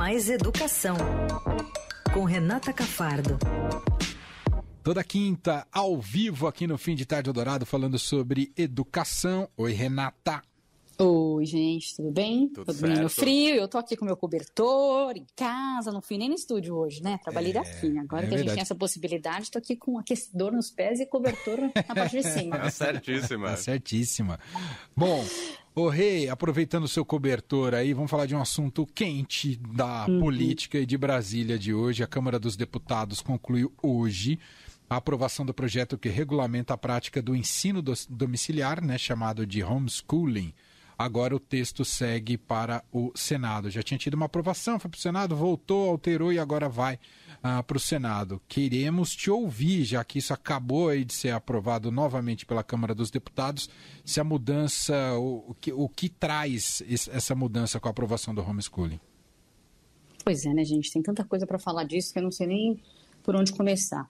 Mais Educação, com Renata Cafardo. Toda quinta, ao vivo, aqui no Fim de Tarde Dourado, falando sobre educação. Oi, Renata. Oi, gente, tudo bem? Tudo bem no frio, eu tô aqui com meu cobertor, em casa, não fui nem no estúdio hoje, né? Trabalhei daqui. Agora é que a gente verdade. tem essa possibilidade, tô aqui com aquecedor nos pés e cobertor na parte de cima. Tá certíssima. Tá certíssima. Bom, ô Rei, aproveitando o seu cobertor aí, vamos falar de um assunto quente da política e de Brasília de hoje. A Câmara dos Deputados concluiu hoje a aprovação do projeto que regulamenta a prática do ensino domiciliar, né, chamado de homeschooling. Agora o texto segue para o Senado. Já tinha tido uma aprovação, foi para o Senado, voltou, alterou e agora vai para o Senado. Queremos te ouvir, já que isso acabou de ser aprovado novamente pela Câmara dos Deputados, se a mudança, o, o que, o que traz essa mudança com a aprovação do homeschooling? Pois é, né, gente? Tem tanta coisa para falar disso que eu não sei nem por onde começar.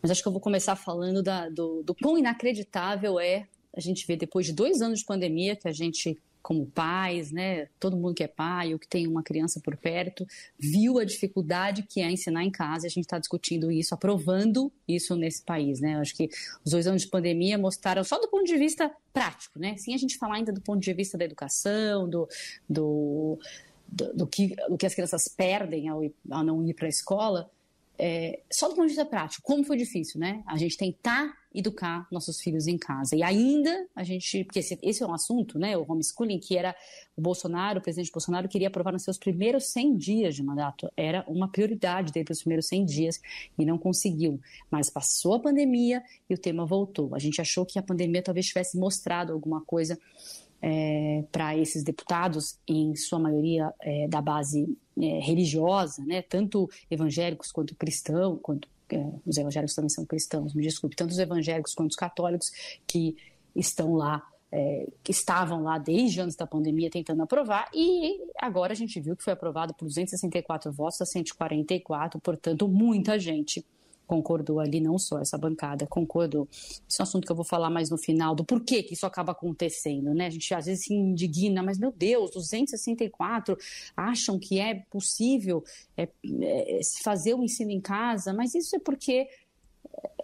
Mas acho que eu vou começar falando da- do, do quão inacreditável é a gente ver depois de dois anos de pandemia que a gente, como pais, né, todo mundo que é pai ou que tem uma criança por perto, viu a dificuldade que é ensinar em casa. e A gente está discutindo isso, aprovando isso nesse país, né? Acho que os dois anos de pandemia mostraram só do ponto de vista prático, né? Sem a gente falar ainda do ponto de vista da educação, do, do do, do que, do que as crianças perdem ao, ao não ir para a escola, é, só do ponto de vista prático, como foi difícil, né? A gente tentar educar nossos filhos em casa. E ainda a gente, porque esse, esse é um assunto, né? O homeschooling, que era o Bolsonaro, o presidente Bolsonaro, queria aprovar nos seus primeiros 100 dias de mandato. Era uma prioridade dele para os primeiros 100 dias e não conseguiu. Mas passou a pandemia e o tema voltou. A gente achou que a pandemia talvez tivesse mostrado alguma coisa para esses deputados, em sua maioria é, da base é, religiosa, né, tanto evangélicos quanto cristãos, quanto é, os evangélicos também são cristãos, me desculpe, tanto os evangélicos quanto os católicos que estão lá, é, que estavam lá desde antes da pandemia tentando aprovar, e agora a gente viu que foi aprovado por 264 votos a 144, portanto, muita gente concordou ali, não só essa bancada, concordou. Esse é um assunto que eu vou falar mais no final, do porquê que isso acaba acontecendo, né? A gente às vezes se indigna, mas meu Deus, 264 acham que é possível é, é, fazer o ensino em casa, mas isso é porque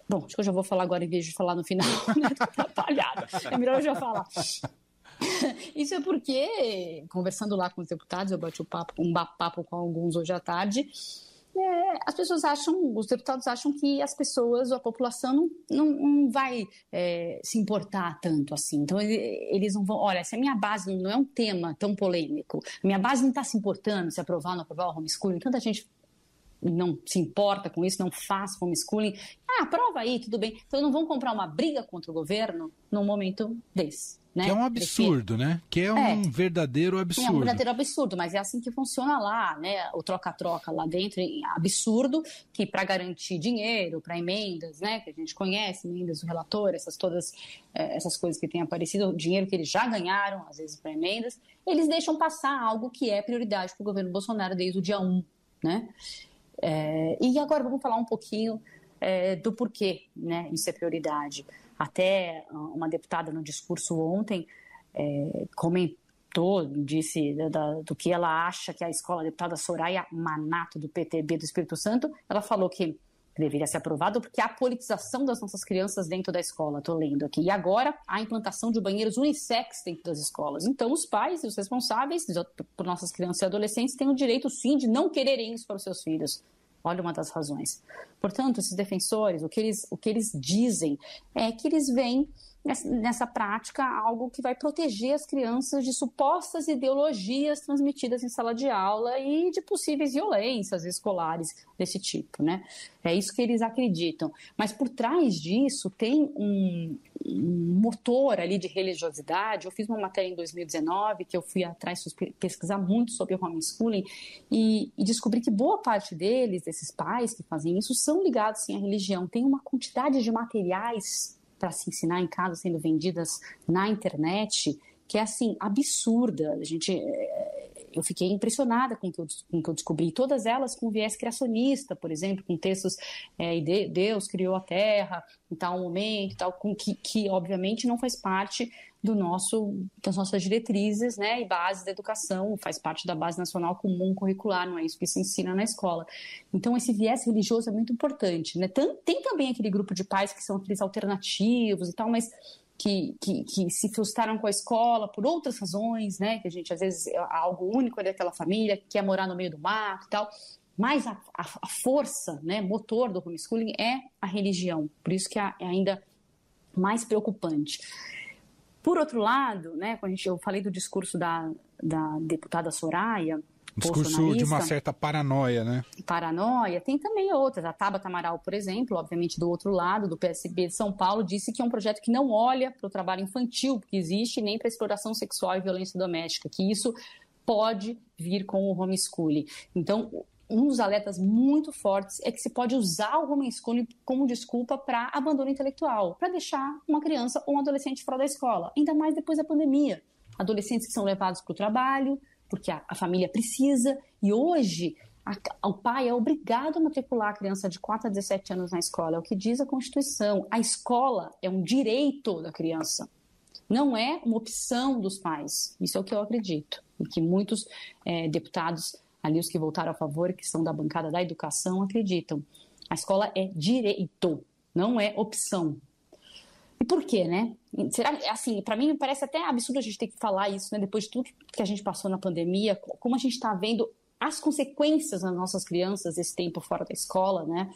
Bom, acho que eu já vou falar agora em vez de falar no final, né? Tô atrapalhada. É melhor eu já falar. Isso é porque, conversando lá com os deputados, eu bati um papo, um papo com alguns hoje à tarde, as pessoas acham, os deputados acham que as pessoas, a população não, não, não vai é, se importar tanto assim. Então ele- eles não vão, olha, se a minha base não é um tema tão polêmico, a minha base não está se importando se aprovar ou não aprovar o homeschooling, tanta gente não se importa com isso, não faz homeschooling, ah, aprova aí, tudo bem. Então não vão comprar uma briga contra o governo num momento desse. Né? Que é um absurdo, né? Que é um É. verdadeiro É um absurdo. verdadeiro absurdo, mas é assim que funciona lá, né? O troca-troca lá dentro é absurdo, que para garantir dinheiro, para emendas, né? Que a gente conhece, emendas do relator, essas todas eh, essas coisas que têm aparecido, o dinheiro que eles já ganharam, às vezes para emendas, eles deixam passar algo que é prioridade para o governo Bolsonaro desde o dia 1, né? É, e agora vamos falar um pouquinho é, do porquê né, isso é prioridade. Até ah, uma deputada no discurso ontem é, comentou, disse da- da- do que ela acha que a escola, a deputada Soraya Manato, do PTB do Espírito Santo, ela falou que deveria ser aprovado porque há politização das nossas crianças dentro da escola, estou lendo aqui. E agora a implantação de banheiros unissex dentro das escolas. Então os pais e os responsáveis por nossas crianças e adolescentes têm o direito sim de não quererem isso para os seus filhos. Olha uma das razões. Portanto, esses defensores, o que eles, o que eles dizem é que eles veem nessa, prática algo que vai proteger as crianças de supostas ideologias transmitidas em sala de aula e de possíveis violências escolares desse tipo, né? É isso que eles acreditam. Mas por trás disso tem um, um motor ali de religiosidade. Eu fiz uma matéria em 2019 que eu fui atrás pesquisar muito sobre homeschooling e, e descobri que boa parte deles, desses pais que fazem isso, são ligados sim à religião. Tem uma quantidade de materiais para se ensinar em casa sendo vendidas na internet que é assim absurda. A gente eu fiquei impressionada com o que eu, com que eu descobri. Todas elas com viés criacionista, por exemplo, com textos é, de, Deus criou a Terra em tal momento, tal, com que, que obviamente não faz parte do nosso, das nossas diretrizes né, e bases da educação, faz parte da base nacional comum curricular, não é isso que se ensina na escola. Então, esse viés religioso é muito importante. Né? Tem, tem também aquele grupo de pais que são aqueles alternativos e tal, mas que, que, que, se frustraram com a escola por outras razões, né? Que a gente, às vezes, é algo único daquela família, quer morar no meio do mato e tal. Mas a, a, a força, né, motor do homeschooling é a religião. Por isso que é ainda mais preocupante. Por outro lado, né, quando a gente, eu falei do discurso da, da deputada Soraya, discurso de uma certa paranoia, né? Paranoia. Tem também outras. A Tabata Amaral, por exemplo, obviamente do outro lado, do PSB de São Paulo, disse que é um projeto que não olha para o trabalho infantil que existe, nem para a exploração sexual e violência doméstica, que isso pode vir com o homeschooling. Então, um dos alertas muito fortes é que se pode usar o homeschooling como desculpa para abandono intelectual, para deixar uma criança ou um adolescente fora da escola, ainda mais depois da pandemia. Adolescentes que são levados para o trabalho, porque a, a, família precisa, e hoje a, o pai é obrigado a matricular a criança de 4 a 17 anos na escola, é o que diz a Constituição. A escola é um direito da criança, não é uma opção dos pais. Isso é o que eu acredito, e que muitos é, deputados ali os que votaram a favor, que são da bancada da educação, acreditam. A escola é direito, não é opção. Por quê, né? Será assim, para mim parece até absurdo a gente ter que falar isso, né? Depois de tudo que a gente passou na pandemia, como a gente está vendo as consequências nas nossas crianças esse tempo fora da escola, né?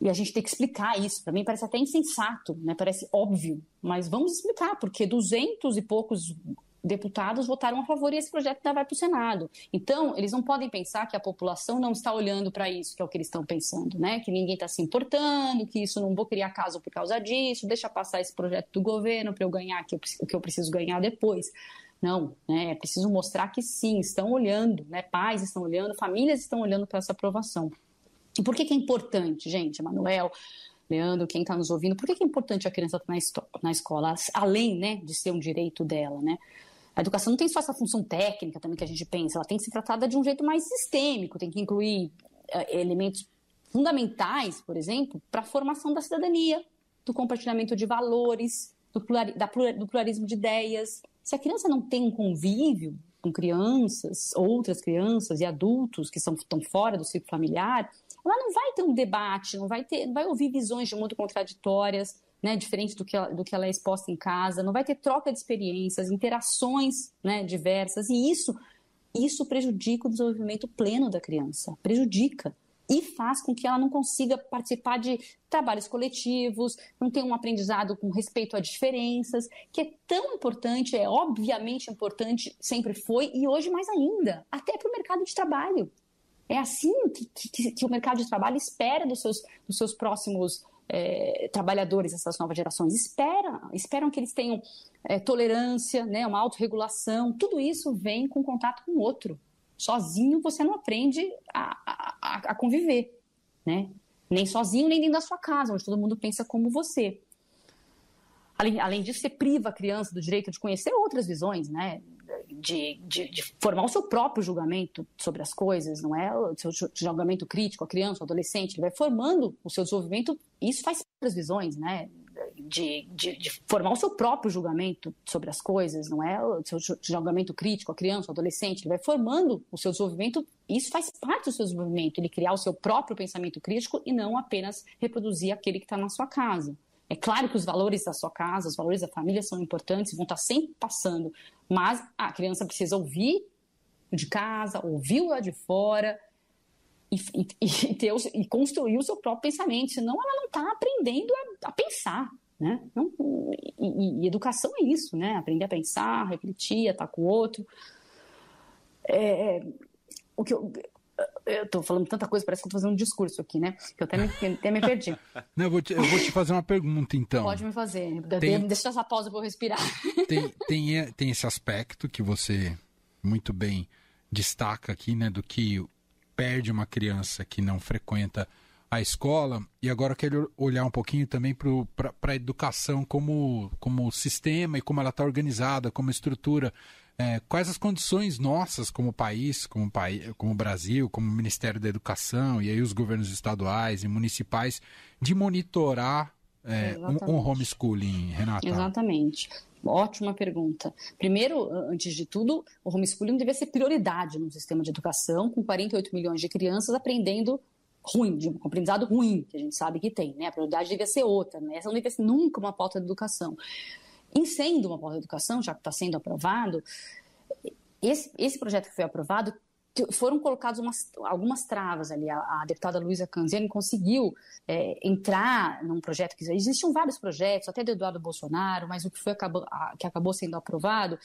E a gente tem que explicar isso. Para mim parece até insensato, né? Parece óbvio, mas vamos explicar porque duzentos e poucos deputados votaram a favor e esse projeto ainda vai para o Senado. Então, eles não podem pensar que a população não está olhando para isso, que é o que eles estão pensando, né? Que ninguém está se importando, que isso não vou criar caso por causa disso, deixa passar esse projeto do governo para eu ganhar o que eu preciso ganhar depois. Não, né? É preciso mostrar que sim, estão olhando, né? Pais estão olhando, famílias estão olhando para essa aprovação. E por que, que é importante, gente, Manuel? Leandro, quem está nos ouvindo, por que, que é importante a criança estar na, na escola, além né, de ser um direito dela, né? A educação não tem só essa função técnica também que a gente pensa, ela tem que ser tratada de um jeito mais sistêmico, tem que incluir uh, elementos fundamentais, por exemplo, para a formação da cidadania, do compartilhamento de valores, do, do pluralismo de ideias. Se a criança não tem um convívio com crianças, outras crianças e adultos que são, estão fora do ciclo familiar, ela não vai ter um debate, não vai ter, não vai ouvir visões de mundo contraditórias, né, diferente do que, ela, do que ela é exposta em casa, não vai ter troca de experiências, interações né, diversas, e isso, isso prejudica o desenvolvimento pleno da criança, prejudica. E faz com que ela não consiga participar de trabalhos coletivos, não tenha um aprendizado com respeito a diferenças, que é tão importante, é obviamente importante, sempre foi, e hoje mais ainda, até para o mercado de trabalho. É assim que, que, que, o mercado de trabalho espera dos seus, dos seus próximos é, trabalhadores, essas novas gerações, esperam, esperam que eles tenham é, tolerância, né, uma autorregulação, tudo isso vem com contato com o outro. Sozinho você não aprende a, a, a conviver, né? Nem sozinho, nem dentro da sua casa, onde todo mundo pensa como você. Além, além disso, você priva a criança do direito de conhecer outras visões, né? De, de, de, formar o seu próprio julgamento sobre as coisas, não é o seu julgamento crítico, a criança, o adolescente, ele vai formando o seu desenvolvimento, isso faz outras visões, né? De, de, de, formar o seu próprio julgamento sobre as coisas, não é o seu julgamento crítico, a criança, o adolescente, ele vai formando o seu desenvolvimento, isso faz parte do seu desenvolvimento, ele criar o seu próprio pensamento crítico e não apenas reproduzir aquele que está na sua casa. É claro que os valores da sua casa, os valores da família são importantes, vão estar sempre passando, mas a criança precisa ouvir de casa, ouvir lá de fora e, e, e, ter, e construir o seu próprio pensamento, senão ela não está aprendendo a, a, pensar. Né? Não, e, e, educação é isso, né? Aprender a pensar, refletir, estar com o outro. É, o que eu, eu estou falando tanta coisa, parece que estou fazendo um discurso aqui, né? Que eu até me, até me perdi. Não, eu, vou te, eu vou te fazer uma pergunta, então. Pode me fazer. Tem, Deixa essa pausa para eu respirar. Tem, tem, tem esse aspecto que você muito bem destaca aqui, né? Do que perde uma criança que não frequenta a escola. E agora eu quero olhar um pouquinho também para a educação como, como sistema e como ela está organizada, como estrutura é, quais as condições nossas como país, como, país, como Brasil, como Ministério da Educação e aí os governos estaduais e municipais de monitorar é, um, um homeschooling, Renata? Exatamente. Ótima pergunta. Primeiro, antes de tudo, o homeschooling deve ser prioridade no sistema de educação, com 48 milhões de crianças aprendendo ruim, de um aprendizado ruim, que a gente sabe que tem. Né? A prioridade devia ser outra, né? essa não devia ser nunca uma pauta de educação. Em sendo uma pauta de educação, já que está sendo aprovado, esse, esse projeto que foi aprovado foram colocadas umas, algumas travas ali. A, a deputada Luísa Canziani conseguiu é, entrar num projeto que existiam vários projetos, até do Eduardo Bolsonaro, mas o que foi acabou, a, que acabou sendo aprovado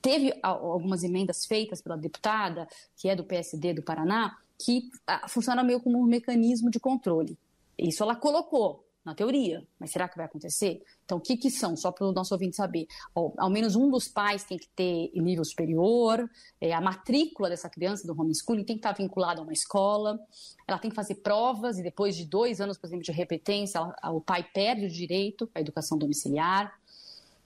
teve algumas emendas feitas pela deputada, que é do PSD do Paraná, que funciona meio como um mecanismo de controle. Isso ela colocou na teoria, mas será que vai acontecer? Então, o que, que são? Só para o nosso ouvinte saber. Ao, menos um dos pais tem que ter nível superior, é, a matrícula dessa criança do homeschooling tem que estar vinculada a uma escola, ela tem que fazer provas e depois de dois anos, por exemplo, de repetência, ela, o pai perde o direito à educação domiciliar.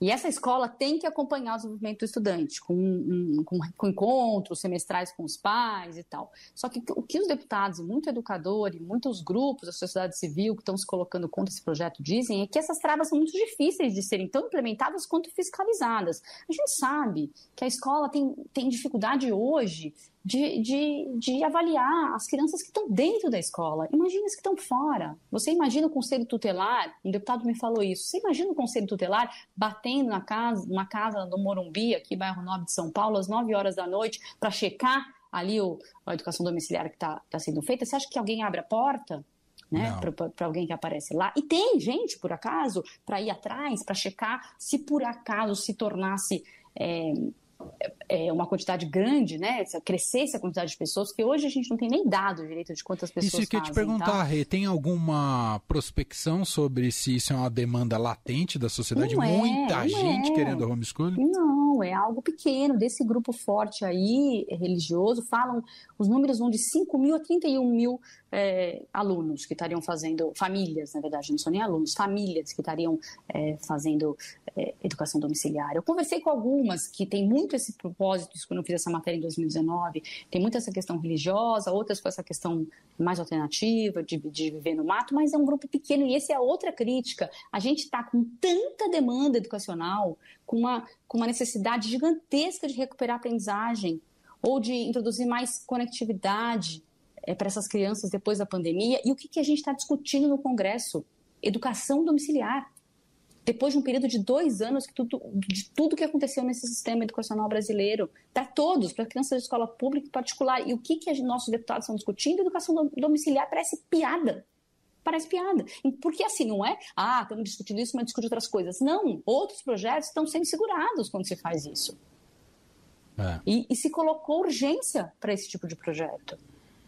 E essa escola tem que acompanhar o desenvolvimento do estudante, com, com, com, encontros semestrais com os pais e tal. Só que o que os deputados, muito educadores, muitos grupos da sociedade civil que estão se colocando contra esse projeto dizem é que essas travas são muito difíceis de serem tão implementadas quanto fiscalizadas. A gente sabe que a escola tem, tem dificuldade hoje de, de, de avaliar as crianças que estão dentro da escola. Imagina as que estão fora. Você imagina o conselho tutelar, um deputado me falou isso, você imagina o conselho tutelar batendo na casa, numa casa do Morumbi, aqui bairro Nobre de São Paulo, às 9 horas da noite, para checar ali o, a educação domiciliar que está tá sendo feita? Você acha que alguém abre a porta? Né, para alguém que aparece lá. E tem gente, por acaso, para ir atrás, para checar se por acaso se tornasse é, é, uma quantidade grande, né? Crescesse a quantidade de pessoas, que hoje a gente não tem nem dado direito de quantas pessoas Isso que eu te perguntar, tá? Rê, tem alguma prospecção sobre se isso é uma demanda latente da sociedade? Não é, Muita é, gente é. querendo homeschooling? Não, é algo pequeno. Desse grupo forte aí, religioso, falam, os números vão de 5 mil a 31 mil é, alunos que estariam fazendo, famílias, na verdade, não são nem alunos, famílias que estariam é, fazendo é, educação domiciliar. Eu conversei com algumas que têm muito esse propósito, quando eu fiz essa matéria em 2019, tem muito essa questão religiosa, outras com essa questão mais alternativa, de, de viver no mato, mas é um grupo pequeno e essa é a outra crítica. A gente está com tanta demanda educacional, com uma, com uma necessidade gigantesca de recuperar a aprendizagem, ou de introduzir mais conectividade, é, para essas crianças depois da pandemia. E o que, que a gente está discutindo no Congresso? Educação domiciliar. Depois de um período de dois anos que tudo, de tudo que aconteceu nesse sistema educacional brasileiro, para todos, para crianças de escola pública e particular. E o que, que nossos deputados estão discutindo? Educação domiciliar parece piada parece piada. Porque assim, não é, ah, estamos discutindo isso, mas discute outras coisas. Não, outros projetos estão sendo segurados quando se faz isso. É. E, e, se colocou urgência para esse tipo de projeto.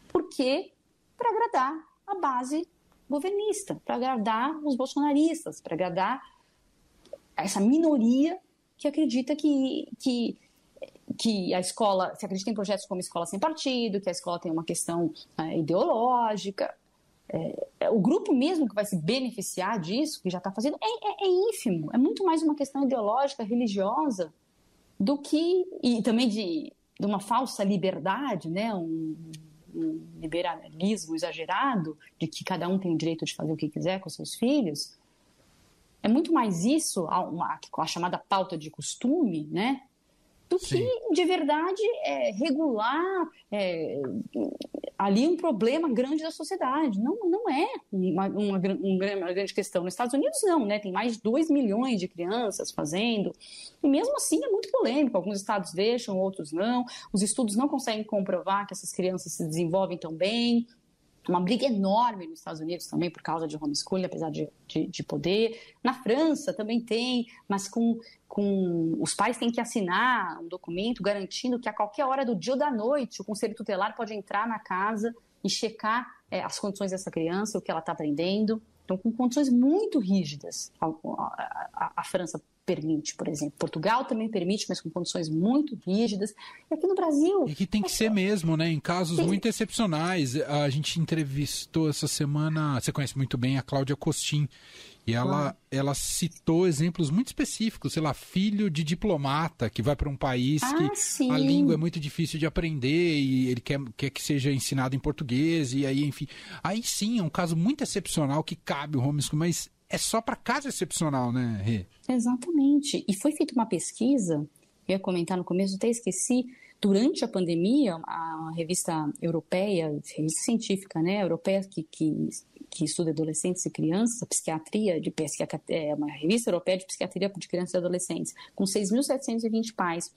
Por quê? Para agradar a base governista, para agradar os bolsonaristas, para agradar essa minoria que acredita que, que, que a escola, se acredita em projetos como escola sem partido, que a escola tem uma questão é, ideológica. É, é, o grupo mesmo que vai se beneficiar disso, que já está fazendo, é, é, é, ínfimo. É muito mais uma questão ideológica, religiosa, do que. e também de, de uma falsa liberdade, né? Um, um liberalismo exagerado de que cada um tem o direito de fazer o que quiser com seus filhos, é muito mais isso, a, uma, a chamada pauta de costume, né? Do Sim. que de verdade é, regular é, ali um problema grande da sociedade. Não, não é uma, uma, uma, grande questão. Nos Estados Unidos, não, né? Tem mais de 2 milhões de crianças fazendo. E mesmo assim é muito polêmico. Alguns estados deixam, outros não. Os estudos não conseguem comprovar que essas crianças se desenvolvem tão bem uma briga enorme nos Estados Unidos também por causa de homeschooling, apesar de, de, de, poder. Na França também tem, mas com, com os pais têm que assinar um documento garantindo que a qualquer hora do dia ou da noite o conselho tutelar pode entrar na casa e checar é, as condições dessa criança, o que ela está aprendendo. Então, com condições muito rígidas, a, a, a, a França permite, por exemplo. Portugal também permite, mas com condições muito rígidas. E aqui no Brasil. E que tem que é... ser mesmo, né? Em casos tem... muito excepcionais. A gente entrevistou essa semana, você conhece muito bem a Cláudia Costin. E ela, ela citou exemplos muito específicos, sei lá, filho de diplomata que vai para um país Ah, que sim. a língua é muito difícil de aprender e ele quer, quer que seja ensinado em português, e aí, enfim. Aí sim, é um caso muito excepcional que cabe o homeschooling, mas é só para caso excepcional, né, Rê? Exatamente. E foi feita uma pesquisa, eu ia comentar no começo, até esqueci, durante a pandemia, a revista europeia, revista científica, né, europeia que, que, que estuda adolescentes e crianças, psiquiatria de psiquiatria, é uma revista europeia de psiquiatria de crianças e adolescentes, com 6.720 pais.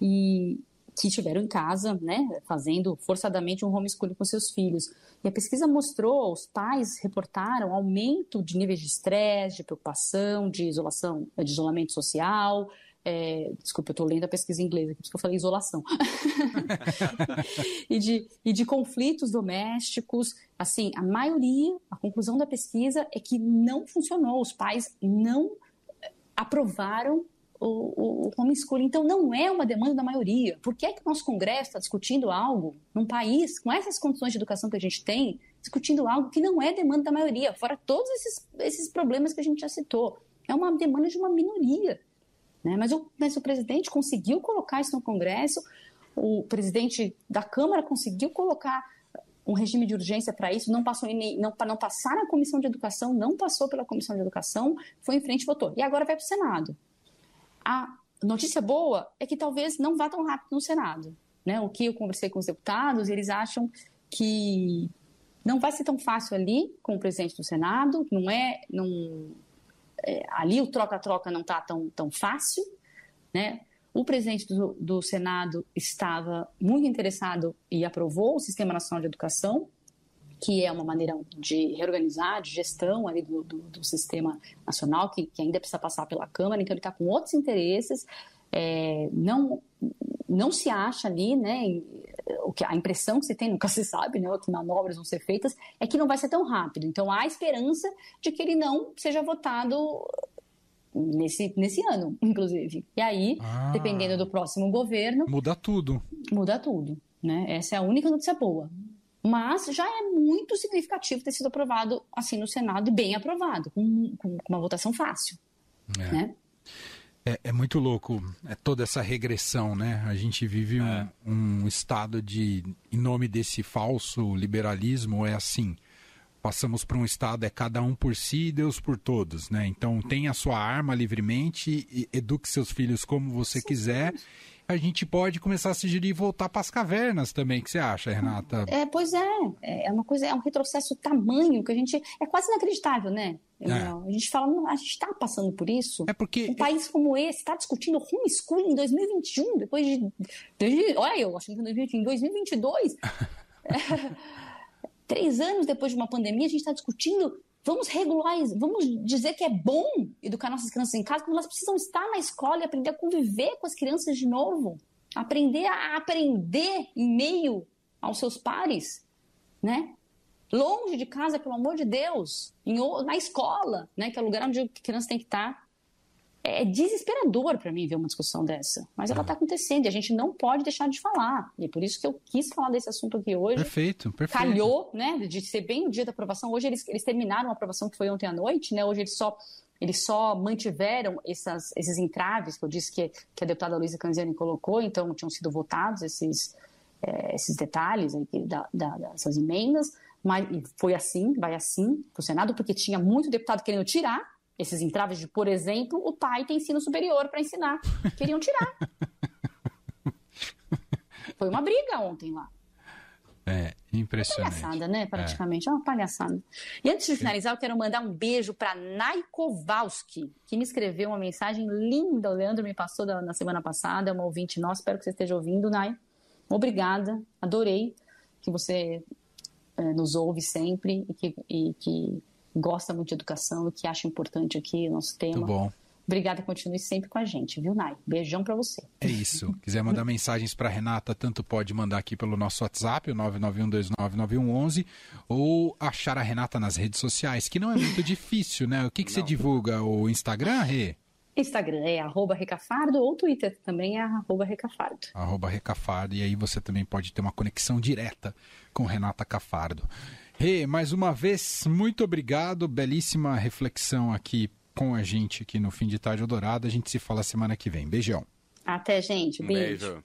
E que estiveram em casa, né, fazendo forçadamente um homeschooling com seus filhos. E a pesquisa mostrou, os pais reportaram aumento de níveis de estresse, de preocupação, de isolação, de isolamento social. É, desculpa, eu estou lendo a pesquisa aqui, por isso que eu falei isolação. e, de, e de conflitos domésticos. Assim, a maioria, a conclusão da pesquisa é que não funcionou. Os pais não aprovaram o, o, homeschooling. Então, não é uma demanda da maioria. Por que, é que o nosso Congresso está discutindo algo num país com essas condições de educação que a gente tem, discutindo algo que não é demanda da maioria, fora todos esses, esses problemas que a gente já citou? É uma demanda de uma minoria. Né? Mas, o, mas o presidente conseguiu colocar isso no Congresso, o presidente da Câmara conseguiu colocar um regime de urgência para isso, não passou não, não passar na Comissão de Educação, não passou pela Comissão de Educação, foi em frente e votou. E agora vai para o Senado. A notícia boa é que talvez não vá tão rápido no Senado. Né? O que eu conversei com os deputados, eles acham que não vai ser tão fácil ali com o presidente do Senado, não é, não, é ali o troca-troca não está tão, tão fácil, né? O presidente do, do, Senado estava muito interessado e aprovou o Sistema Nacional de Educação, que é uma maneira de reorganizar, de gestão ali do, do, do sistema nacional, que, que, ainda precisa passar pela Câmara, então ele está com outros interesses, é, não, não se acha ali, né, o que, a impressão que se tem, nunca se sabe, né, que manobras vão ser feitas, é que não vai ser tão rápido. Então há esperança de que ele não seja votado nesse, nesse ano, inclusive. E aí, ah, dependendo do próximo governo... Muda tudo. Muda tudo, né? Essa é a única notícia boa. Mas já é muito significativo ter sido aprovado assim no Senado e bem aprovado, com, com uma votação fácil. É. Né? É, é, muito louco é toda essa regressão, né? A gente vive um, um estado de, em nome desse falso liberalismo, é assim passamos para um estado é cada um por si e Deus por todos, né? Então tenha a sua arma livremente e eduque seus filhos como você quiser. A gente pode começar a se gerir e voltar para as cavernas também. O que você acha, Renata? É, pois é. É uma coisa, é um retrocesso tamanho que a gente. É quase inacreditável, né? É. A gente fala, a gente está passando por isso. É porque. Um país como esse está discutindo homeschooling em 2021, depois de. de olha, eu acho que em 2022. três anos depois de uma pandemia, a gente está discutindo. Vamos regular, vamos dizer que é bom educar nossas crianças em casa, quando elas precisam estar na escola e aprender a conviver com as crianças de novo, aprender a aprender em meio aos seus pares, né? Longe de casa, pelo amor de Deus, em, na escola, né? Que é o lugar onde a criança tem que estar é desesperador para mim ver uma discussão dessa. Mas ela está acontecendo e a gente não pode deixar de falar. E é por isso que eu quis falar desse assunto aqui hoje. Perfeito, perfeito. Calhou, né, de ser bem o dia da aprovação. Hoje eles, eles terminaram a aprovação que foi ontem à noite, né? Hoje eles só eles só mantiveram essas, esses entraves que eu disse que, que a deputada Luísa Canziani colocou, então tinham sido votados esses, é, esses detalhes aí da, da, dessas emendas, mas foi assim, vai assim para o Senado, porque tinha muito deputado querendo tirar esses entraves de, por exemplo, o pai tem ensino superior para ensinar. Queriam tirar. Foi uma briga ontem lá. É, impressionante. Uma palhaçada, né? Praticamente. É, é uma palhaçada. E antes de finalizar, eu quero mandar um beijo para Nai Kowalski, que me escreveu uma mensagem linda. O Leandro me passou da, na semana passada, é uma ouvinte nossa. Espero que você esteja ouvindo, Nai. Obrigada. Adorei que você é, nos ouve sempre e que, e que gosta muito de educação e que acha importante aqui o nosso tema. Muito bom. Obrigada, continue sempre com a gente, viu, Nai? Beijão para você. É isso. Quiser mandar mensagens para Renata, tanto pode mandar aqui pelo nosso WhatsApp, o 991299111, ou achar a Renata nas redes sociais, que não é muito difícil, né? O que, que você divulga? O Instagram, Rê? Instagram é arroba recafardo ou Twitter também é arroba recafardo. Arroba recafardo, e aí você também pode ter uma conexão direta com Renata Cafardo. Rê, hey, mais uma vez, muito obrigado. Belíssima reflexão aqui com a gente aqui no Fim de Tarde Dourado. A gente se fala semana que vem. Beijão. Até, gente. Beijo. beijo.